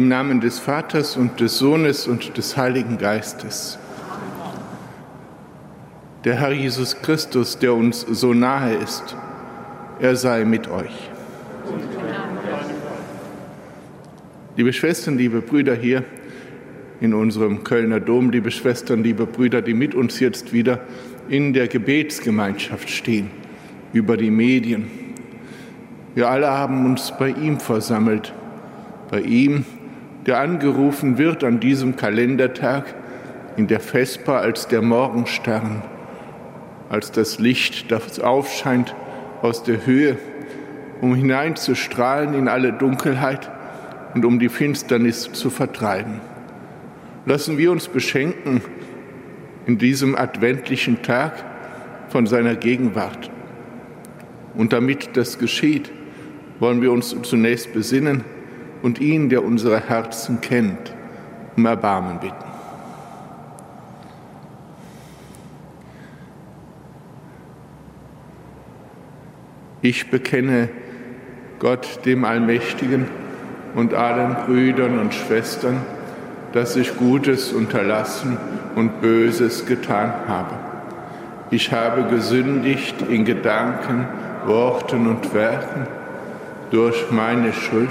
Im Namen des Vaters und des Sohnes und des Heiligen Geistes. Der Herr Jesus Christus, der uns so nahe ist, er sei mit euch. Liebe Schwestern, liebe Brüder hier in unserem Kölner Dom, liebe Schwestern, liebe Brüder, die mit uns jetzt wieder in der Gebetsgemeinschaft stehen, über die Medien. Wir alle haben uns bei ihm versammelt, bei ihm, der angerufen wird an diesem Kalendertag in der Vesper als der Morgenstern, als das Licht, das aufscheint aus der Höhe, um hineinzustrahlen in alle Dunkelheit und um die Finsternis zu vertreiben. Lassen wir uns beschenken in diesem adventlichen Tag von seiner Gegenwart. Und damit das geschieht, wollen wir uns zunächst besinnen, und ihn, der unsere Herzen kennt, um Erbarmen bitten. Ich bekenne Gott, dem Allmächtigen, und allen Brüdern und Schwestern, dass ich Gutes unterlassen und Böses getan habe. Ich habe gesündigt in Gedanken, Worten und Werken durch meine Schuld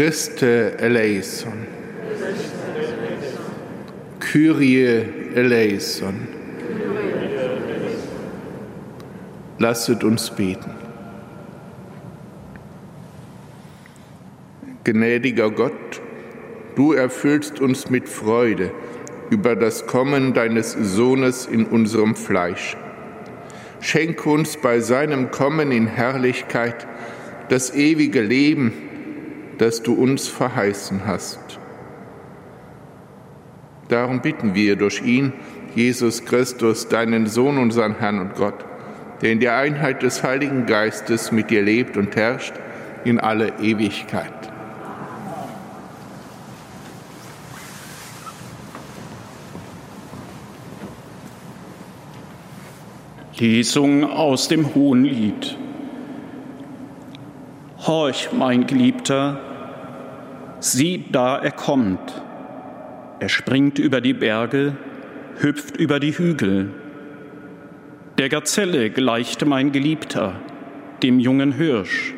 Christe eleison. Kyrie eleison. Lasset uns beten. Gnädiger Gott, du erfüllst uns mit Freude über das Kommen deines Sohnes in unserem Fleisch Schenke uns bei seinem Kommen in Herrlichkeit das ewige Leben, das du uns verheißen hast. Darum bitten wir durch ihn, Jesus Christus, deinen Sohn, unseren Herrn und Gott, der in der Einheit des Heiligen Geistes mit dir lebt und herrscht in alle Ewigkeit. Lesung aus dem Hohenlied. Horch, mein Geliebter, sieh, da er kommt. Er springt über die Berge, hüpft über die Hügel. Der Gazelle gleicht mein Geliebter, dem jungen Hirsch.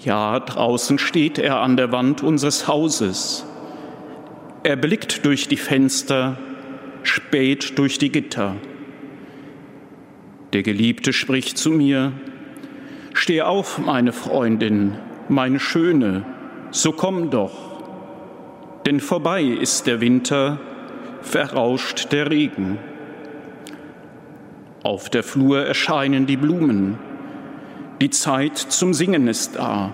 Ja, draußen steht er an der Wand unseres Hauses. Er blickt durch die Fenster, späht durch die Gitter. Der Geliebte spricht zu mir, Steh auf, meine Freundin, meine Schöne, so komm doch. Denn vorbei ist der Winter, verrauscht der Regen. Auf der Flur erscheinen die Blumen, die Zeit zum Singen ist da.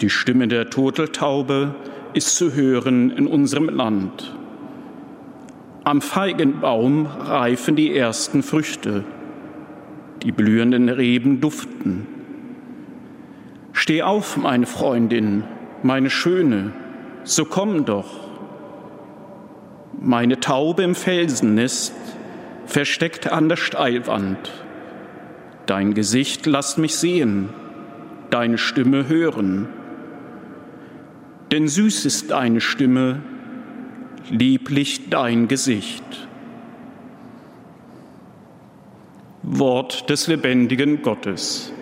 Die Stimme der Turteltaube ist zu hören in unserem Land. Am Feigenbaum reifen die ersten Früchte, die blühenden Reben duften. Steh auf, meine Freundin, meine Schöne, so komm doch. Meine Taube im Felsennest, versteckt an der Steilwand. Dein Gesicht lass mich sehen, deine Stimme hören. Denn süß ist deine Stimme, lieblich dein Gesicht. Wort des lebendigen Gottes.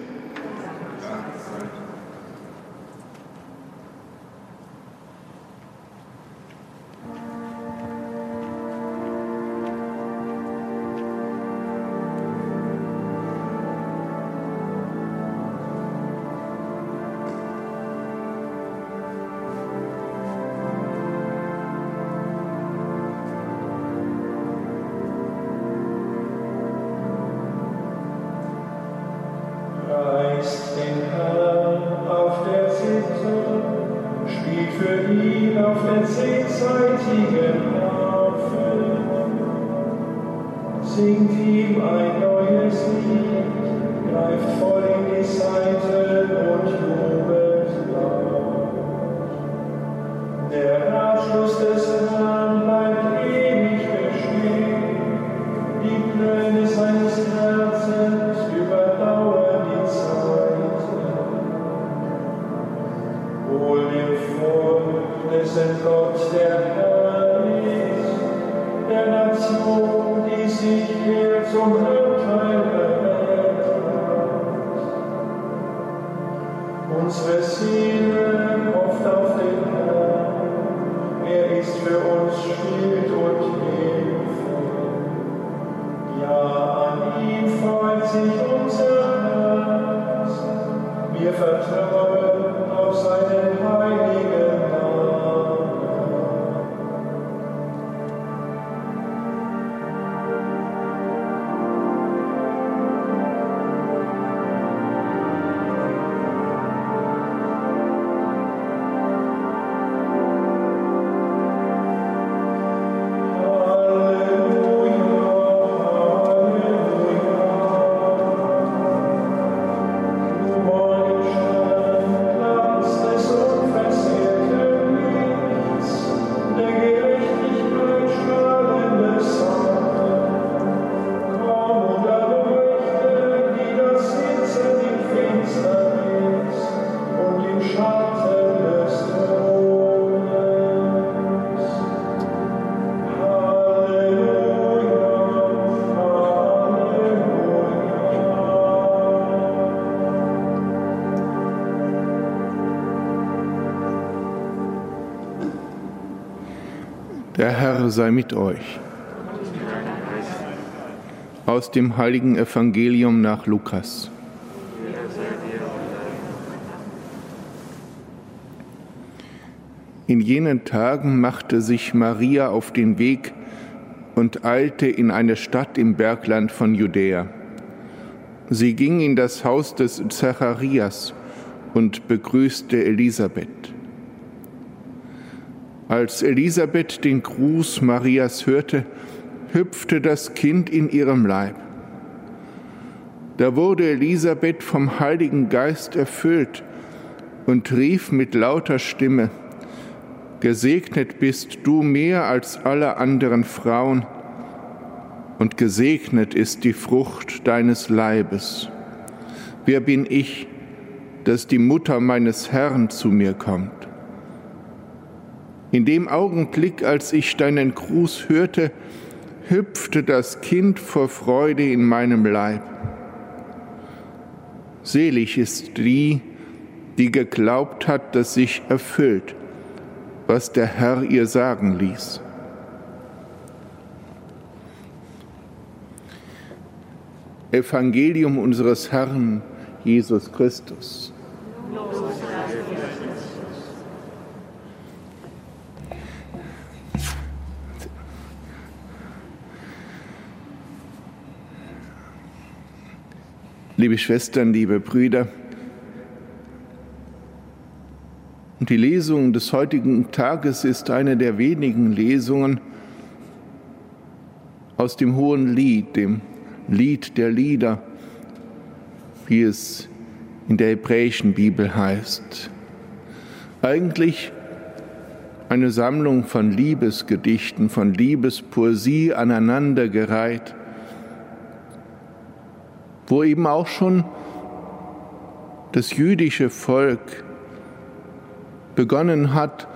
Sei mit euch. Aus dem heiligen Evangelium nach Lukas. In jenen Tagen machte sich Maria auf den Weg und eilte in eine Stadt im Bergland von Judäa. Sie ging in das Haus des Zacharias und begrüßte Elisabeth. Als Elisabeth den Gruß Marias hörte, hüpfte das Kind in ihrem Leib. Da wurde Elisabeth vom Heiligen Geist erfüllt und rief mit lauter Stimme, Gesegnet bist du mehr als alle anderen Frauen, und gesegnet ist die Frucht deines Leibes. Wer bin ich, dass die Mutter meines Herrn zu mir kommt? In dem Augenblick, als ich deinen Gruß hörte, hüpfte das Kind vor Freude in meinem Leib. Selig ist die, die geglaubt hat, dass sich erfüllt, was der Herr ihr sagen ließ. Evangelium unseres Herrn Jesus Christus. Liebe Schwestern, liebe Brüder, und die Lesung des heutigen Tages ist eine der wenigen Lesungen aus dem Hohen Lied, dem Lied der Lieder, wie es in der hebräischen Bibel heißt. Eigentlich eine Sammlung von Liebesgedichten, von Liebespoesie aneinandergereiht, wo eben auch schon das jüdische Volk begonnen hat,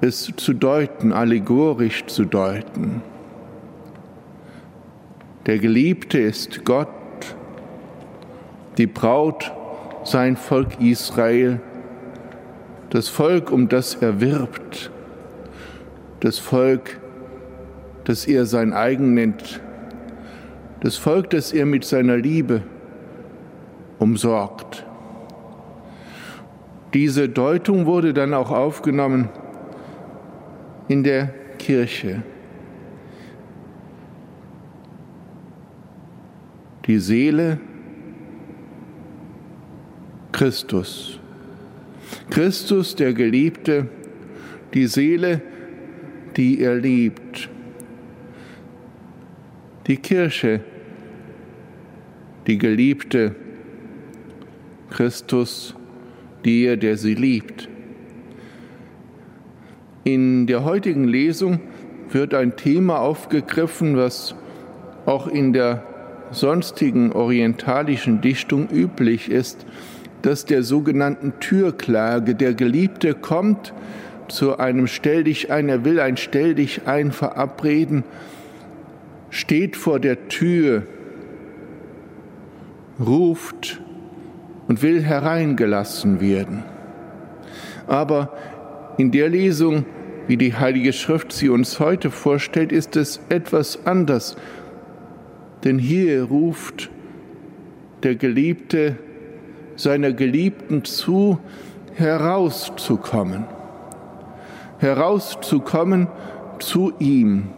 es zu deuten, allegorisch zu deuten. Der Geliebte ist Gott, die Braut sein Volk Israel, das Volk, um das er wirbt, das Volk, das er sein eigen nennt, das Volk, das er mit seiner Liebe umsorgt. Diese Deutung wurde dann auch aufgenommen in der Kirche. Die Seele Christus. Christus, der Geliebte, die Seele, die er liebt. Die Kirche, die Geliebte, Christus, der, der sie liebt. In der heutigen Lesung wird ein Thema aufgegriffen, was auch in der sonstigen orientalischen Dichtung üblich ist, dass der sogenannten Türklage der Geliebte kommt zu einem Stell dich ein, er will ein Stell dich ein verabreden, steht vor der Tür, ruft und will hereingelassen werden. Aber in der Lesung, wie die Heilige Schrift sie uns heute vorstellt, ist es etwas anders. Denn hier ruft der Geliebte seiner Geliebten zu, herauszukommen. Herauszukommen zu ihm,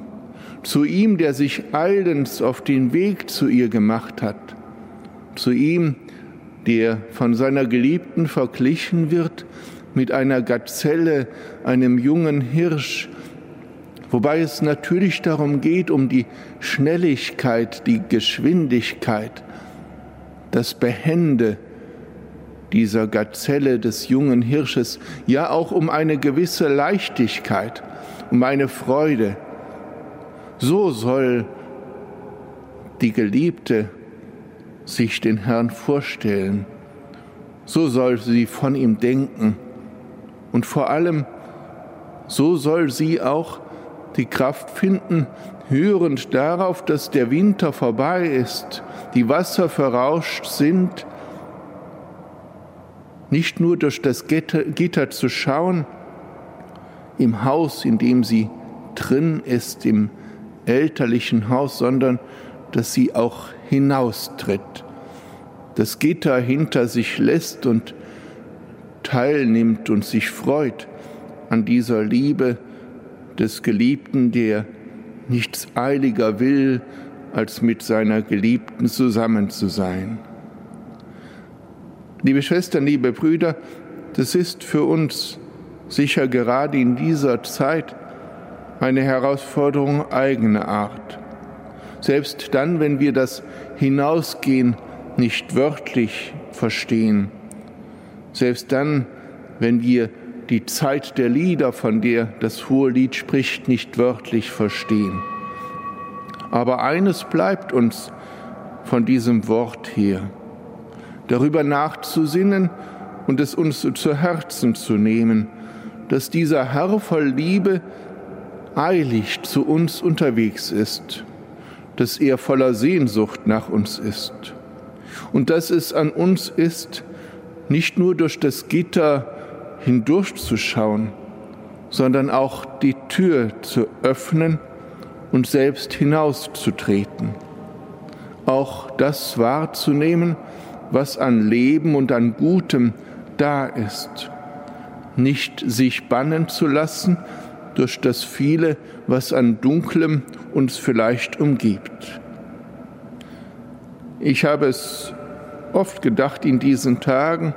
zu ihm, der sich eilends auf den Weg zu ihr gemacht hat, zu ihm, der von seiner Geliebten verglichen wird mit einer Gazelle, einem jungen Hirsch, wobei es natürlich darum geht, um die Schnelligkeit, die Geschwindigkeit, das Behände dieser Gazelle des jungen Hirsches, ja auch um eine gewisse Leichtigkeit, um eine Freude. So soll die Geliebte sich den Herrn vorstellen. So soll sie von ihm denken. Und vor allem, so soll sie auch die Kraft finden, hörend darauf, dass der Winter vorbei ist, die Wasser verrauscht sind, nicht nur durch das Gitter zu schauen, im Haus, in dem sie drin ist, im elterlichen Haus, sondern dass sie auch hinaustritt, das Gitter hinter sich lässt und teilnimmt und sich freut an dieser Liebe des Geliebten, der nichts eiliger will, als mit seiner Geliebten zusammen zu sein. Liebe Schwestern, liebe Brüder, das ist für uns sicher gerade in dieser Zeit eine Herausforderung eigener Art. Selbst dann, wenn wir das Hinausgehen nicht wörtlich verstehen, selbst dann, wenn wir die Zeit der Lieder, von der das hohe Lied spricht, nicht wörtlich verstehen. Aber eines bleibt uns von diesem Wort her, darüber nachzusinnen und es uns zu Herzen zu nehmen, dass dieser Herr voll Liebe eilig zu uns unterwegs ist, dass er voller Sehnsucht nach uns ist und dass es an uns ist, nicht nur durch das Gitter hindurchzuschauen, sondern auch die Tür zu öffnen und selbst hinauszutreten. Auch das wahrzunehmen, was an Leben und an Gutem da ist. Nicht sich bannen zu lassen durch das viele, was an Dunklem uns vielleicht umgibt. Ich habe es oft gedacht in diesen Tagen,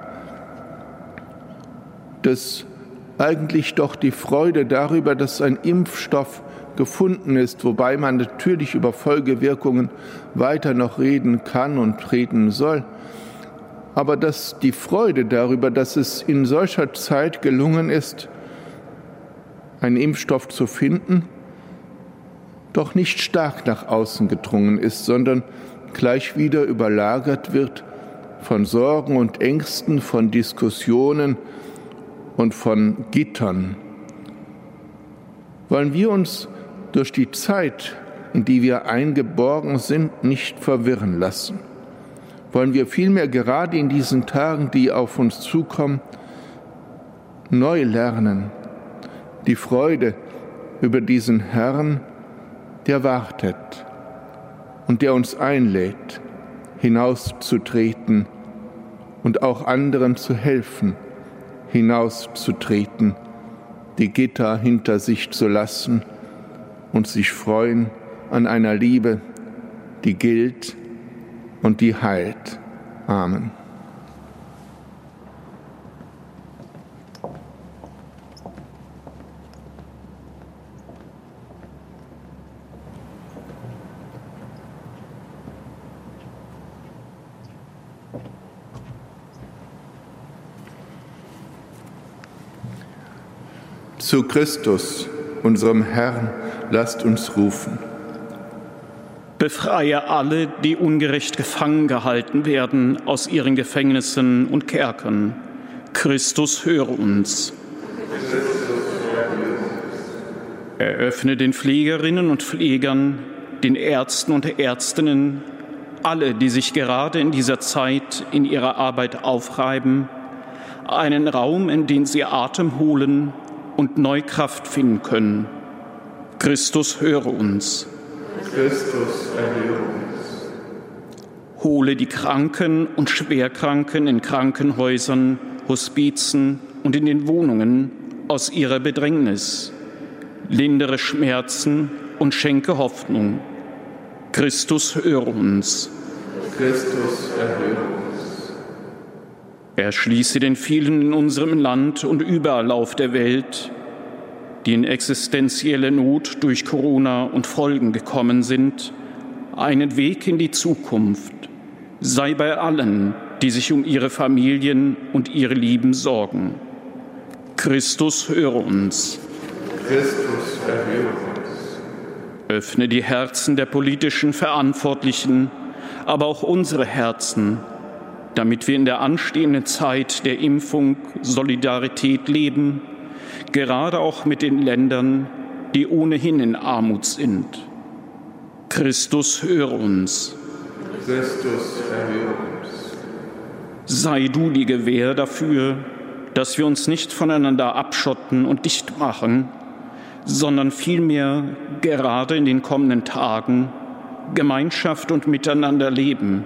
dass eigentlich doch die Freude darüber, dass ein Impfstoff gefunden ist, wobei man natürlich über Folgewirkungen weiter noch reden kann und reden soll, aber dass die Freude darüber, dass es in solcher Zeit gelungen ist, einen Impfstoff zu finden, doch nicht stark nach außen gedrungen ist, sondern gleich wieder überlagert wird von Sorgen und Ängsten, von Diskussionen und von Gittern. Wollen wir uns durch die Zeit, in die wir eingeborgen sind, nicht verwirren lassen. Wollen wir vielmehr gerade in diesen Tagen, die auf uns zukommen, neu lernen, die Freude über diesen Herrn, der wartet und der uns einlädt, hinauszutreten und auch anderen zu helfen, hinauszutreten, die Gitter hinter sich zu lassen und sich freuen an einer Liebe, die gilt und die heilt. Amen. Zu Christus, unserem Herrn, lasst uns rufen. Befreie alle, die ungerecht gefangen gehalten werden, aus ihren Gefängnissen und Kerkern. Christus, höre uns. Eröffne den Pflegerinnen und Pflegern, den Ärzten und Ärztinnen, alle, die sich gerade in dieser Zeit in ihrer Arbeit aufreiben, einen Raum, in den sie Atem holen und Neukraft finden können. Christus, höre uns. Christus, erhöre uns. Hole die Kranken und Schwerkranken in Krankenhäusern, Hospizen und in den Wohnungen aus ihrer Bedrängnis. Lindere Schmerzen und schenke Hoffnung. Christus, höre uns. Christus, erhöre uns. Erschließe den vielen in unserem Land und überall auf der Welt, die in existenzielle Not durch Corona und Folgen gekommen sind, einen Weg in die Zukunft. Sei bei allen, die sich um ihre Familien und ihre Lieben sorgen. Christus, höre uns. Christus, erhöre uns. Öffne die Herzen der politischen Verantwortlichen, aber auch unsere Herzen, damit wir in der anstehenden Zeit der Impfung Solidarität leben, gerade auch mit den Ländern, die ohnehin in Armut sind. Christus, höre uns. Christus, erhöre uns. Sei du die Gewähr dafür, dass wir uns nicht voneinander abschotten und dicht machen, sondern vielmehr gerade in den kommenden Tagen Gemeinschaft und Miteinander leben,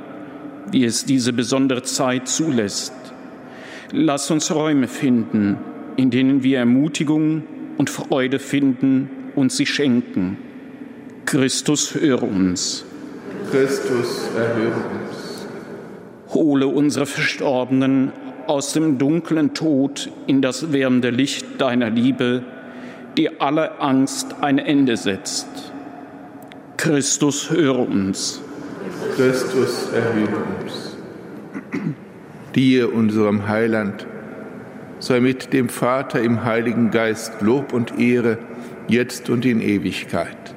wie es diese besondere Zeit zulässt. Lass uns Räume finden, in denen wir Ermutigung und Freude finden und sie schenken. Christus, höre uns. Christus, erhöre uns. Hole unsere Verstorbenen aus dem dunklen Tod in das wärmende Licht deiner Liebe, die aller Angst ein Ende setzt. Christus, höre uns. Christus, erhöre uns. Dir, unserem Heiland, sei mit dem Vater im Heiligen Geist Lob und Ehre, jetzt und in Ewigkeit.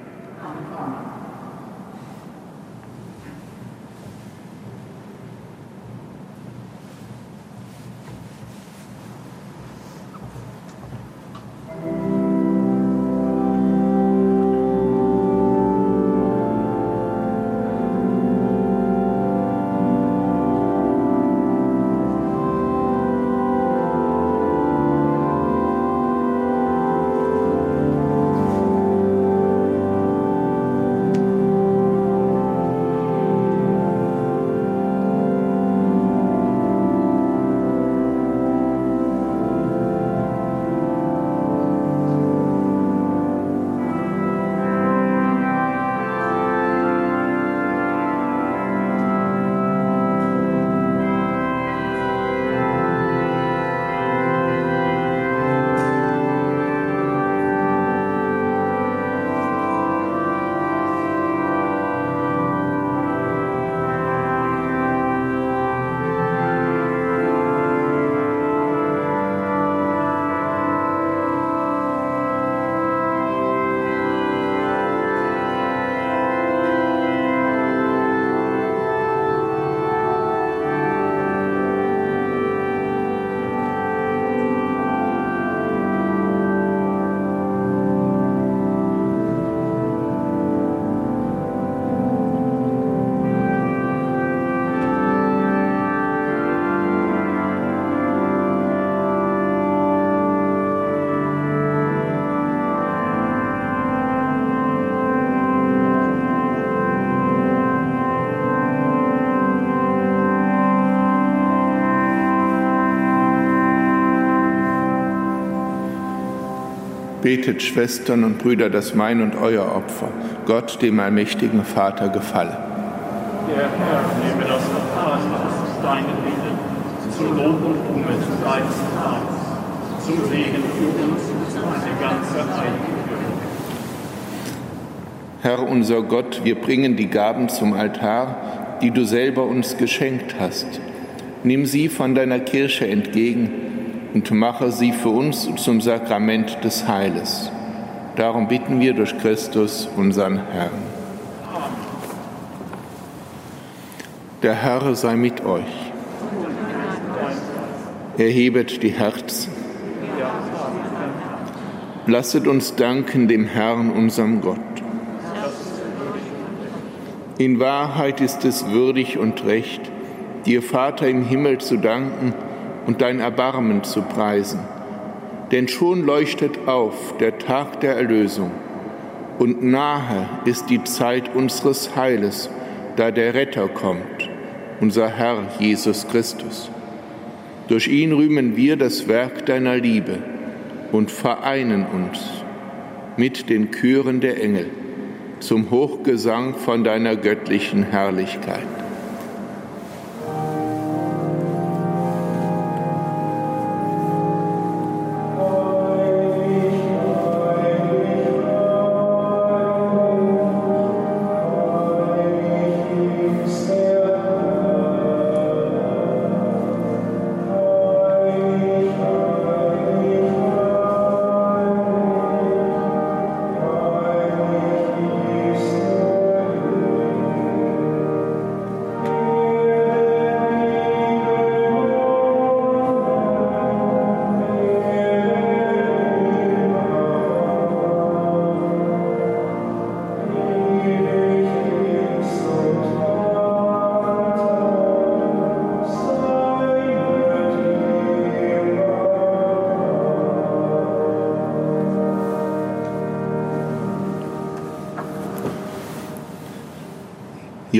Betet, Schwestern und Brüder, dass mein und euer Opfer Gott, dem allmächtigen Vater, gefalle. Der Herr nehme das Opfer aus deinen Willen, zum Lob und Ruhme deines Namens, zum Segen für uns und eine ganze heilige Herr unser Gott, wir bringen die Gaben zum Altar, die du selber uns geschenkt hast. Nimm sie von deiner Kirche entgegen und mache sie für uns zum Sakrament des Heiles. Darum bitten wir durch Christus, unseren Herrn. Der Herr sei mit euch. Erhebet die Herzen. Lasset uns danken dem Herrn, unserem Gott. In Wahrheit ist es würdig und recht, dir, Vater im Himmel, zu danken und dein Erbarmen zu preisen. Denn schon leuchtet auf der Tag der Erlösung und nahe ist die Zeit unseres Heiles, da der Retter kommt, unser Herr Jesus Christus. Durch ihn rühmen wir das Werk deiner Liebe und vereinen uns mit den Chören der Engel zum Hochgesang von deiner göttlichen Herrlichkeit.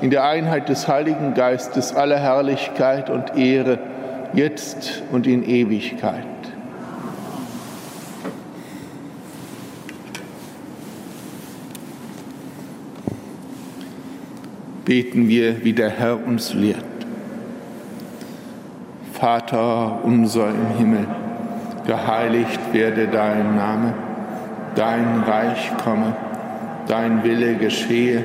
in der Einheit des Heiligen Geistes alle Herrlichkeit und Ehre, jetzt und in Ewigkeit. Beten wir, wie der Herr uns lehrt. Vater unser im Himmel, geheiligt werde dein Name dein Reich komme, dein Wille geschehe,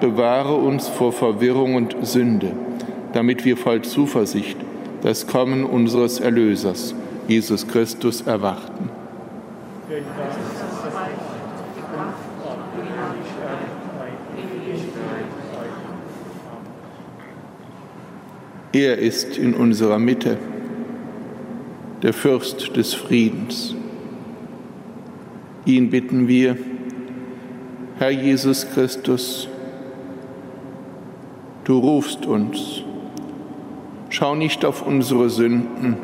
bewahre uns vor Verwirrung und Sünde, damit wir voll Zuversicht das Kommen unseres Erlösers, Jesus Christus, erwarten. Er ist in unserer Mitte, der Fürst des Friedens. Ihn bitten wir, Herr Jesus Christus, du rufst uns. Schau nicht auf unsere Sünden,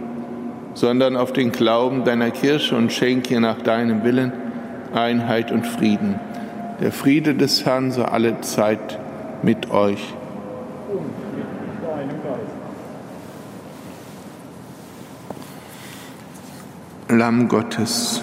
sondern auf den Glauben deiner Kirche und schenke nach deinem Willen Einheit und Frieden. Der Friede des Herrn sei alle Zeit mit euch. Lamm Gottes.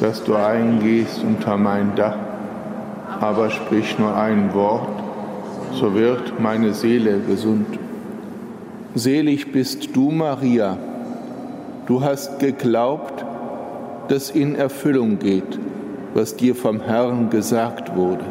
dass du eingehst unter mein Dach, aber sprich nur ein Wort, so wird meine Seele gesund. Selig bist du, Maria, du hast geglaubt, dass in Erfüllung geht, was dir vom Herrn gesagt wurde.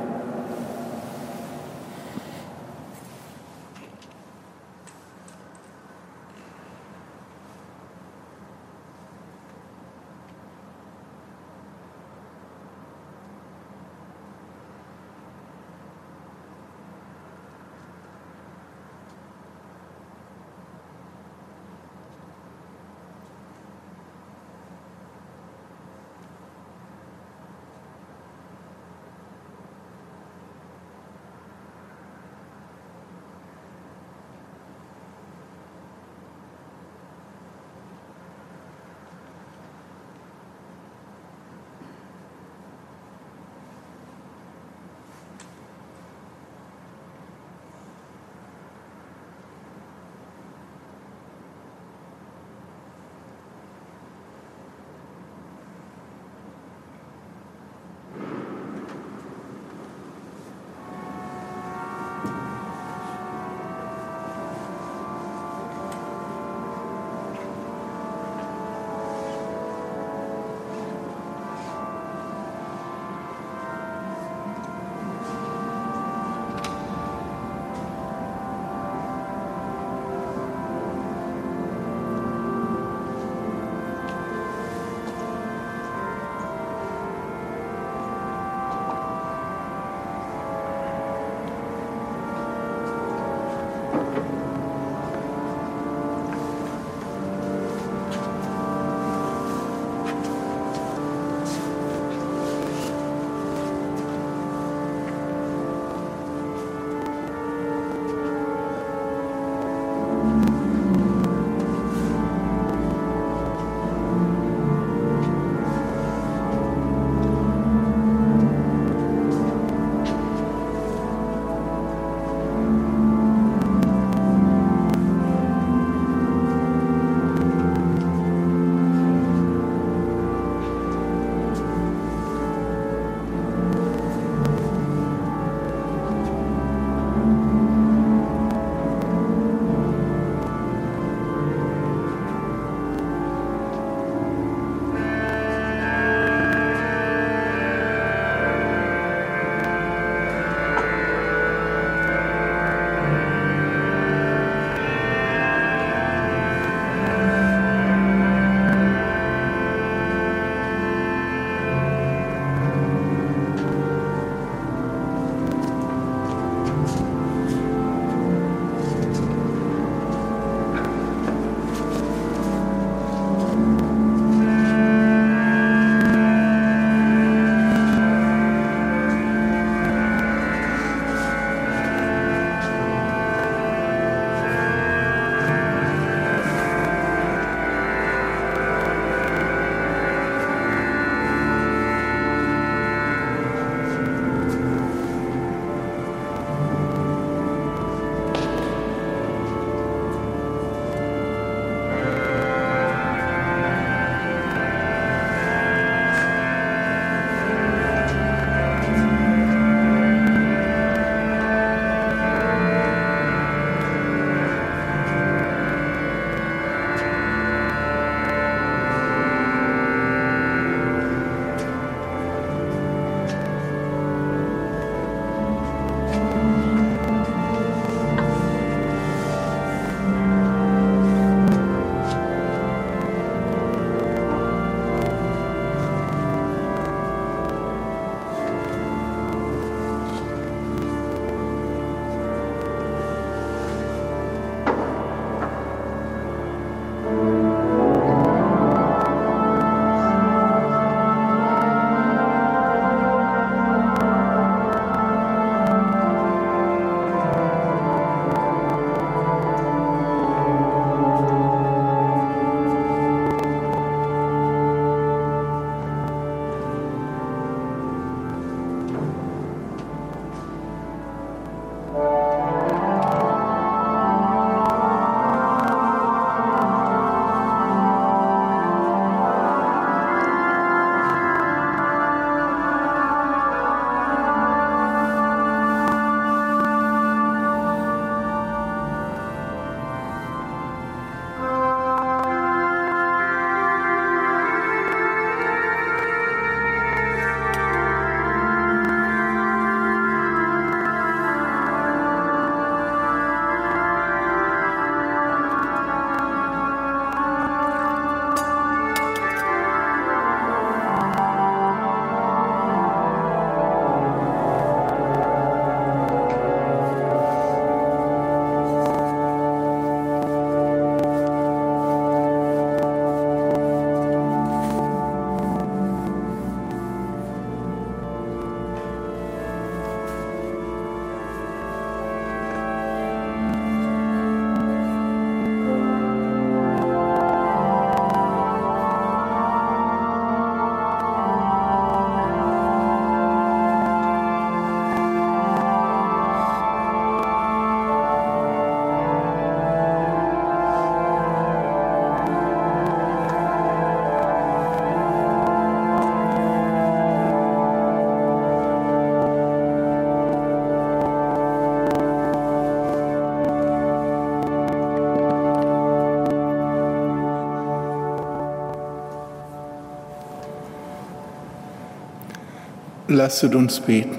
Lasset uns beten.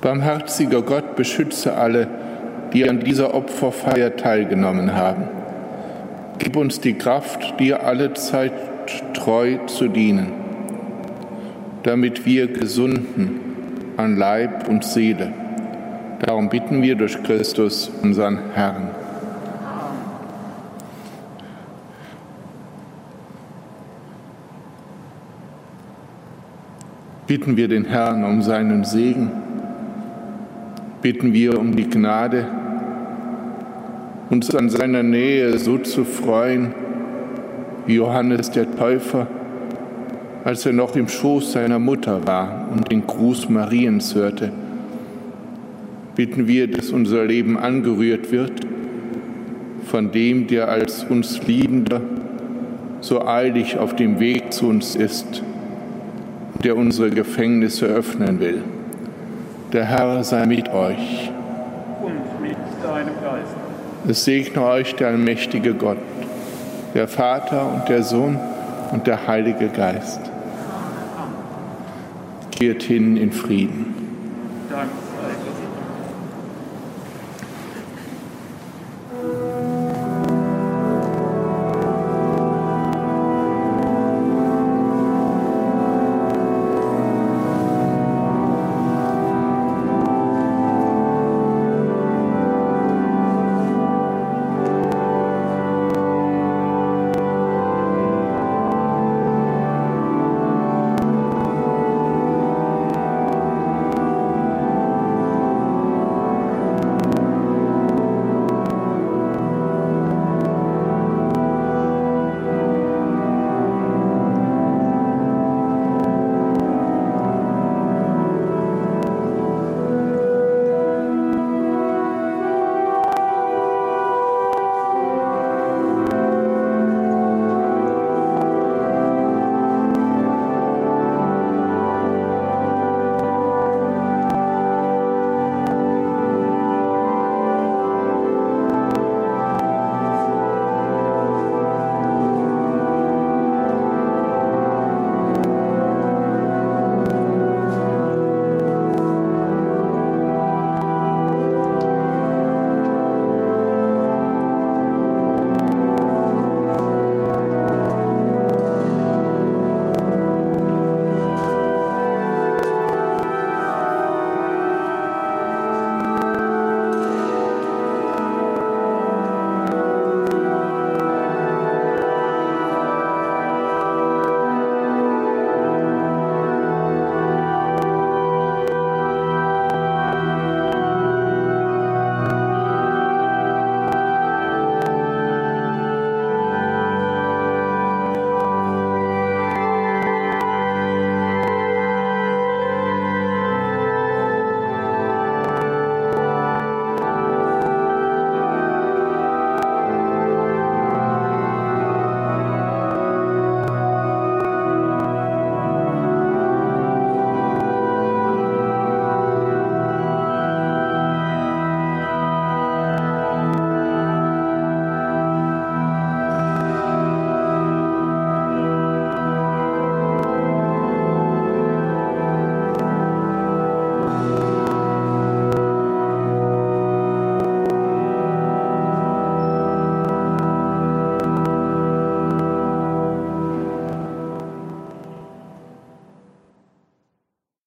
Barmherziger Gott, beschütze alle, die an dieser Opferfeier teilgenommen haben. Gib uns die Kraft, dir alle Zeit treu zu dienen, damit wir gesunden an Leib und Seele. Darum bitten wir durch Christus, unseren Herrn. Bitten wir den Herrn um seinen Segen bitten wir um die Gnade, uns an seiner Nähe so zu freuen, wie Johannes der Täufer, als er noch im Schoß seiner Mutter war und den Gruß Mariens hörte. Bitten wir, dass unser Leben angerührt wird von dem, der als uns Liebender so eilig auf dem Weg zu uns ist, der unsere Gefängnisse öffnen will. Der Herr sei mit euch. Und mit deinem Geist. Es segne euch der allmächtige Gott, der Vater und der Sohn und der Heilige Geist. Geht hin in Frieden.